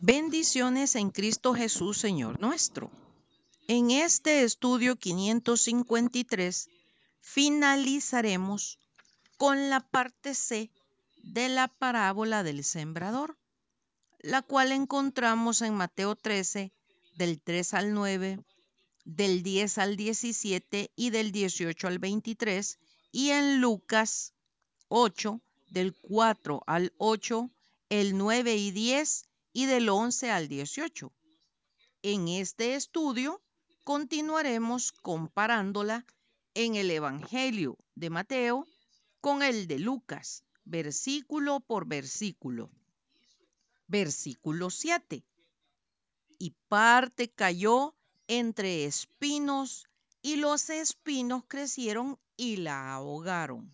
Bendiciones en Cristo Jesús, Señor nuestro. En este estudio 553 finalizaremos con la parte C de la parábola del sembrador, la cual encontramos en Mateo 13, del 3 al 9, del 10 al 17 y del 18 al 23, y en Lucas 8, del 4 al 8, el 9 y 10 y del 11 al 18. En este estudio continuaremos comparándola en el Evangelio de Mateo con el de Lucas, versículo por versículo. Versículo 7. Y parte cayó entre espinos y los espinos crecieron y la ahogaron.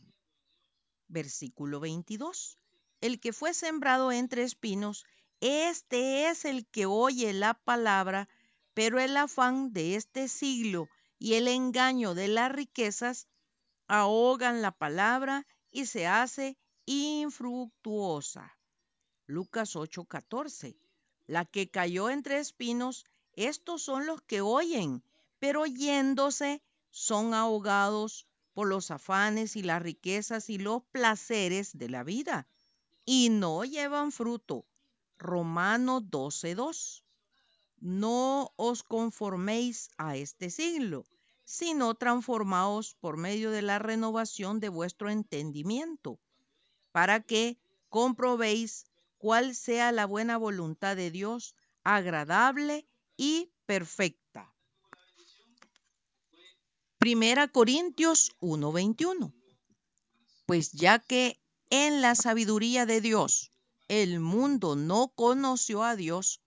Versículo 22. El que fue sembrado entre espinos este es el que oye la palabra, pero el afán de este siglo y el engaño de las riquezas ahogan la palabra y se hace infructuosa. Lucas 8:14. La que cayó entre espinos, estos son los que oyen, pero oyéndose son ahogados por los afanes y las riquezas y los placeres de la vida, y no llevan fruto. Romano 12:2. No os conforméis a este siglo, sino transformaos por medio de la renovación de vuestro entendimiento, para que comprobéis cuál sea la buena voluntad de Dios, agradable y perfecta. Primera Corintios 1:21. Pues ya que en la sabiduría de Dios el mundo no conoció a Dios,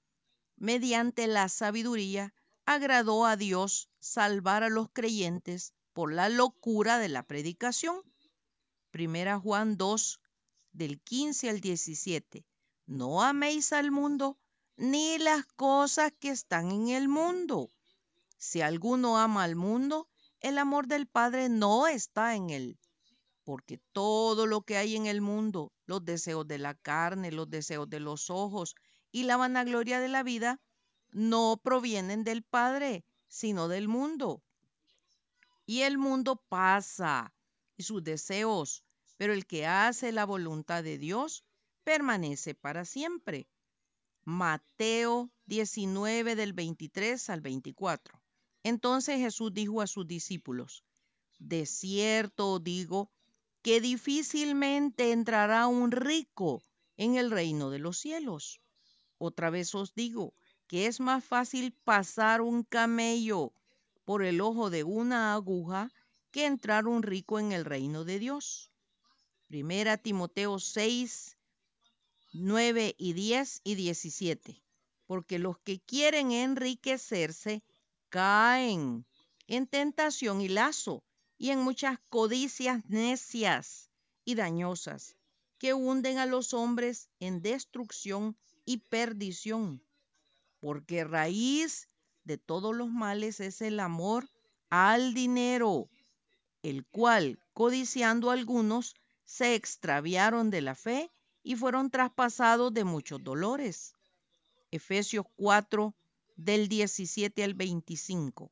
mediante la sabiduría agradó a Dios salvar a los creyentes por la locura de la predicación. Primera Juan 2, del 15 al 17. No améis al mundo ni las cosas que están en el mundo. Si alguno ama al mundo, el amor del Padre no está en él porque todo lo que hay en el mundo, los deseos de la carne, los deseos de los ojos y la vanagloria de la vida, no provienen del Padre, sino del mundo. Y el mundo pasa y sus deseos, pero el que hace la voluntad de Dios permanece para siempre. Mateo 19 del 23 al 24. Entonces Jesús dijo a sus discípulos, de cierto digo que difícilmente entrará un rico en el reino de los cielos. Otra vez os digo que es más fácil pasar un camello por el ojo de una aguja que entrar un rico en el reino de Dios. Primera Timoteo 6, 9 y 10 y 17. Porque los que quieren enriquecerse caen en tentación y lazo y en muchas codicias necias y dañosas que hunden a los hombres en destrucción y perdición, porque raíz de todos los males es el amor al dinero, el cual, codiciando algunos, se extraviaron de la fe y fueron traspasados de muchos dolores. Efesios 4, del 17 al 25.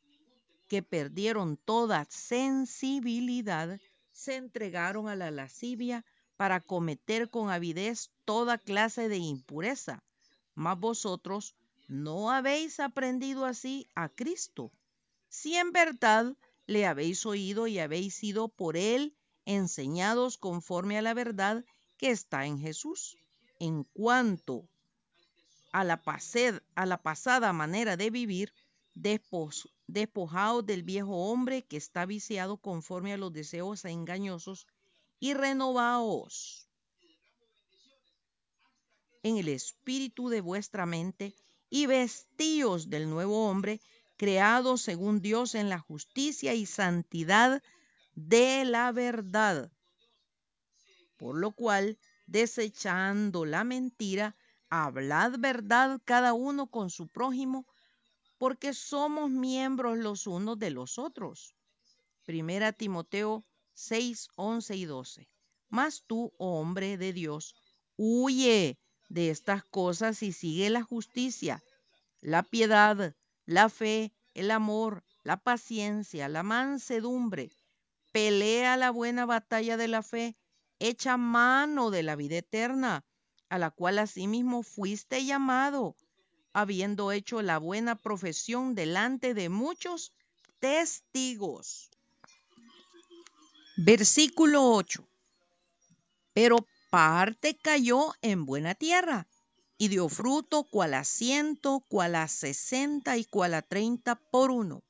que perdieron toda sensibilidad, se entregaron a la lascivia para cometer con avidez toda clase de impureza. Mas vosotros no habéis aprendido así a Cristo. Si en verdad le habéis oído y habéis sido por él enseñados conforme a la verdad que está en Jesús. En cuanto a la, a la pasada manera de vivir, despojaos del viejo hombre que está viciado conforme a los deseos engañosos y renovaos en el espíritu de vuestra mente y vestíos del nuevo hombre creados según Dios en la justicia y santidad de la verdad. Por lo cual, desechando la mentira, hablad verdad cada uno con su prójimo, porque somos miembros los unos de los otros. Primera Timoteo 6, 11 y 12. Mas tú, hombre de Dios, huye de estas cosas y sigue la justicia, la piedad, la fe, el amor, la paciencia, la mansedumbre. Pelea la buena batalla de la fe, echa mano de la vida eterna, a la cual asimismo fuiste llamado, habiendo hecho la buena profesión delante de muchos testigos. Versículo 8. Pero parte cayó en buena tierra y dio fruto cual a ciento, cual a sesenta y cual a treinta por uno.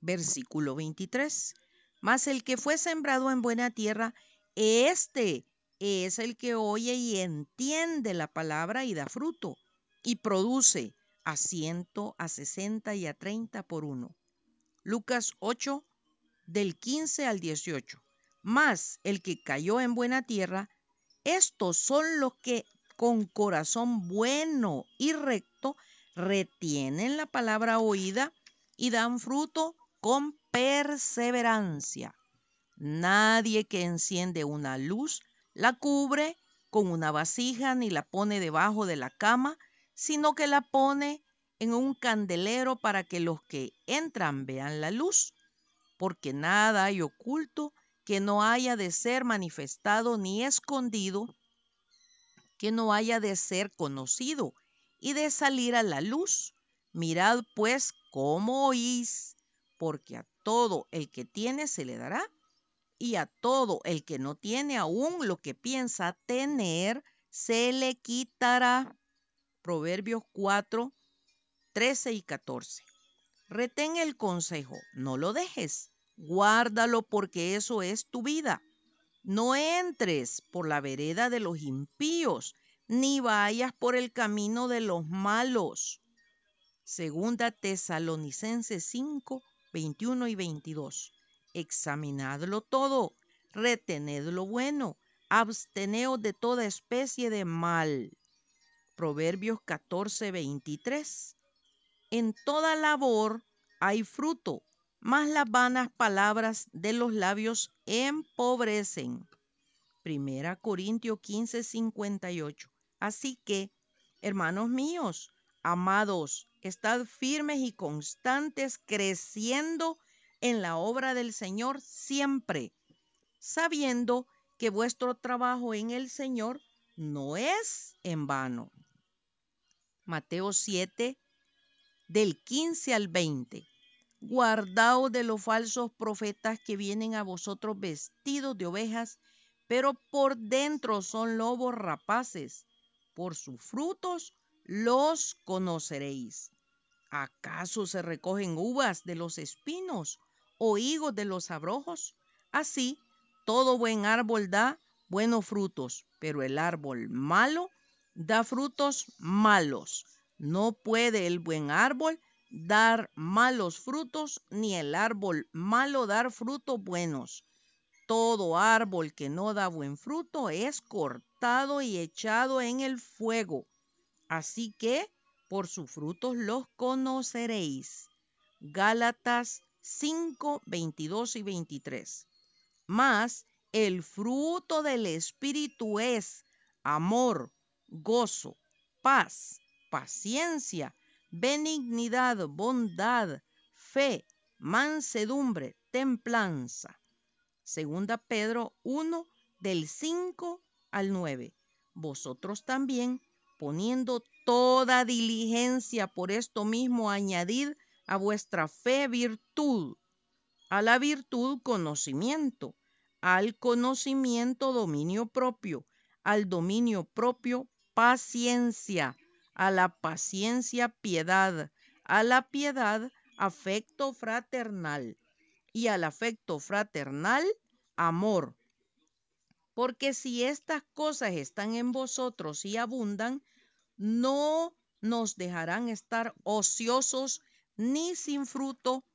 Versículo 23. Mas el que fue sembrado en buena tierra, este es el que oye y entiende la palabra y da fruto, y produce a ciento, a sesenta y a treinta por uno. Lucas 8, del 15 al 18. Mas el que cayó en buena tierra, estos son los que con corazón bueno y recto retienen la palabra oída y dan fruto con perseverancia. Nadie que enciende una luz la cubre con una vasija ni la pone debajo de la cama, sino que la pone en un candelero para que los que entran vean la luz, porque nada hay oculto que no haya de ser manifestado ni escondido, que no haya de ser conocido y de salir a la luz. Mirad pues cómo oís, porque a todo el que tiene se le dará, y a todo el que no tiene aún lo que piensa tener, se le quitará. Proverbios 4, 13 y 14. Retén el consejo, no lo dejes guárdalo porque eso es tu vida. No entres por la vereda de los impíos, ni vayas por el camino de los malos. Segunda Tesalonicenses 5, 21 y 22. Examinadlo todo, retened lo bueno, absteneos de toda especie de mal. Proverbios 14, 23. En toda labor hay fruto, mas las vanas palabras de los labios empobrecen. Primera Corintios 15, 58. Así que, hermanos míos, amados, estad firmes y constantes, creciendo en la obra del Señor siempre, sabiendo que vuestro trabajo en el Señor no es en vano. Mateo 7, del 15 al 20. Guardaos de los falsos profetas que vienen a vosotros vestidos de ovejas, pero por dentro son lobos rapaces. Por sus frutos los conoceréis. ¿Acaso se recogen uvas de los espinos o higos de los abrojos? Así, todo buen árbol da buenos frutos, pero el árbol malo da frutos malos. No puede el buen árbol dar malos frutos, ni el árbol malo dar frutos buenos. Todo árbol que no da buen fruto es cortado y echado en el fuego. Así que por sus frutos los conoceréis. Gálatas 5, 22 y 23. Mas el fruto del Espíritu es amor, gozo, paz, paciencia, benignidad, bondad, fe, mansedumbre, templanza. Segunda Pedro 1 del 5 al 9. Vosotros también, poniendo toda diligencia por esto mismo, añadid a vuestra fe virtud, a la virtud conocimiento, al conocimiento dominio propio, al dominio propio paciencia a la paciencia piedad, a la piedad afecto fraternal y al afecto fraternal amor. Porque si estas cosas están en vosotros y abundan, no nos dejarán estar ociosos ni sin fruto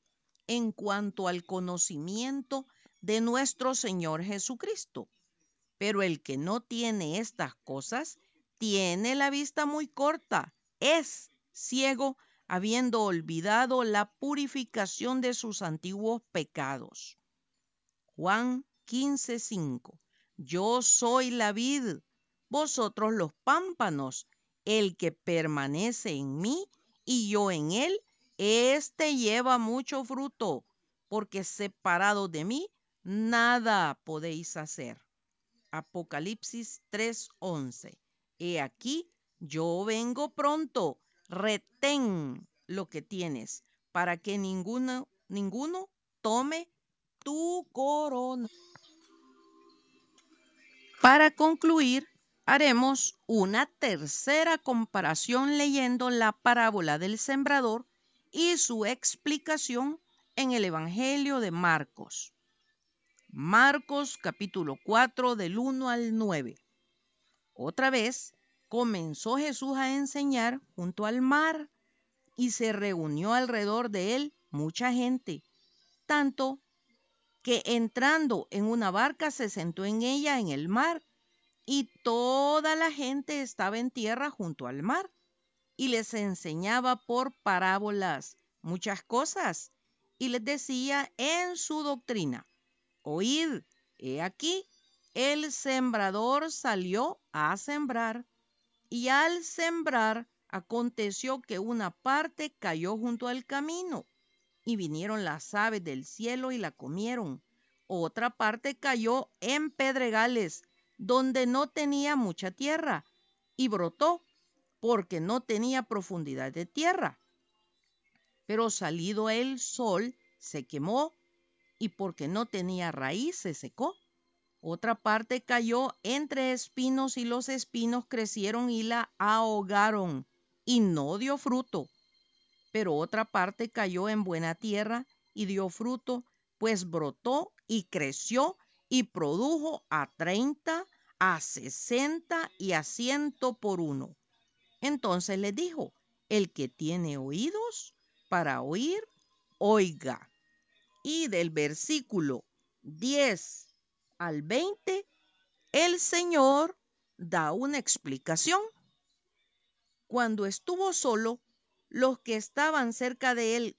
en cuanto al conocimiento de nuestro Señor Jesucristo. Pero el que no tiene estas cosas tiene la vista muy corta, es ciego, habiendo olvidado la purificación de sus antiguos pecados. Juan 15:5 Yo soy la vid, vosotros los pámpanos. El que permanece en mí y yo en él, éste lleva mucho fruto, porque separado de mí, nada podéis hacer. Apocalipsis 3:11. He aquí, yo vengo pronto, retén lo que tienes, para que ninguno, ninguno tome tu corona. Para concluir, haremos una tercera comparación leyendo la parábola del sembrador y su explicación en el Evangelio de Marcos. Marcos capítulo 4 del 1 al 9. Otra vez comenzó Jesús a enseñar junto al mar y se reunió alrededor de él mucha gente, tanto que entrando en una barca se sentó en ella en el mar y toda la gente estaba en tierra junto al mar y les enseñaba por parábolas muchas cosas y les decía en su doctrina, Oíd, he aquí, el sembrador salió a sembrar, y al sembrar aconteció que una parte cayó junto al camino, y vinieron las aves del cielo y la comieron. Otra parte cayó en pedregales, donde no tenía mucha tierra, y brotó, porque no tenía profundidad de tierra. Pero salido el sol, se quemó y porque no tenía raíz se secó. Otra parte cayó entre espinos y los espinos crecieron y la ahogaron y no dio fruto. Pero otra parte cayó en buena tierra y dio fruto, pues brotó y creció y produjo a treinta, a sesenta y a ciento por uno. Entonces le dijo, el que tiene oídos para oír, oiga y del versículo 10 al 20, el Señor da una explicación. Cuando estuvo solo, los que estaban cerca de él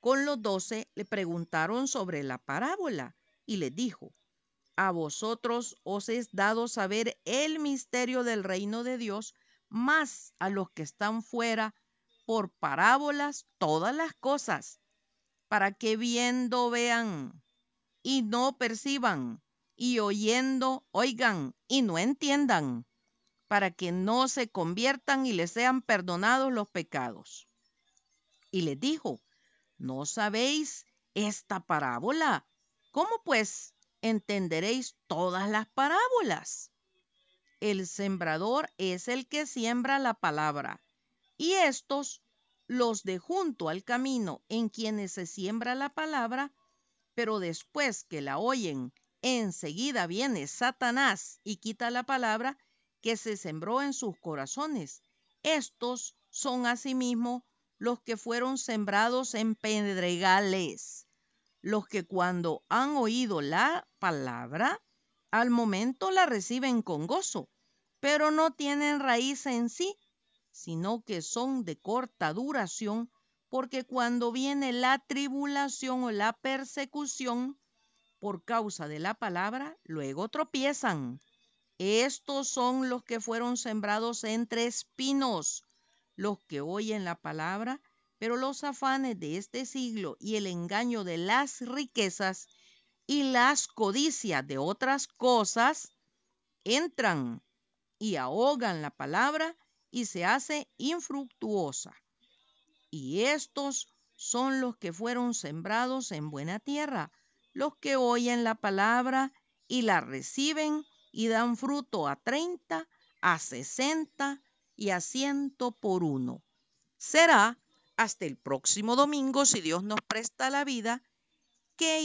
con los doce le preguntaron sobre la parábola y le dijo, a vosotros os es dado saber el misterio del reino de Dios, más a los que están fuera por parábolas todas las cosas para que viendo vean y no perciban, y oyendo oigan y no entiendan, para que no se conviertan y les sean perdonados los pecados. Y les dijo, ¿no sabéis esta parábola? ¿Cómo pues entenderéis todas las parábolas? El sembrador es el que siembra la palabra, y estos los de junto al camino en quienes se siembra la palabra, pero después que la oyen, enseguida viene Satanás y quita la palabra que se sembró en sus corazones. Estos son asimismo los que fueron sembrados en pedregales, los que cuando han oído la palabra, al momento la reciben con gozo, pero no tienen raíz en sí, sino que son de corta duración, porque cuando viene la tribulación o la persecución por causa de la palabra, luego tropiezan. Estos son los que fueron sembrados entre espinos, los que oyen la palabra, pero los afanes de este siglo y el engaño de las riquezas y las codicias de otras cosas entran y ahogan la palabra y se hace infructuosa. Y estos son los que fueron sembrados en buena tierra, los que oyen la palabra y la reciben y dan fruto a treinta, a sesenta y a ciento por uno. Será hasta el próximo domingo, si Dios nos presta la vida, que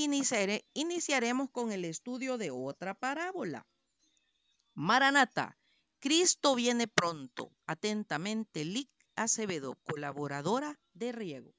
iniciaremos con el estudio de otra parábola. Maranata, Cristo viene pronto. Atentamente, Lic Acevedo, colaboradora de Riego.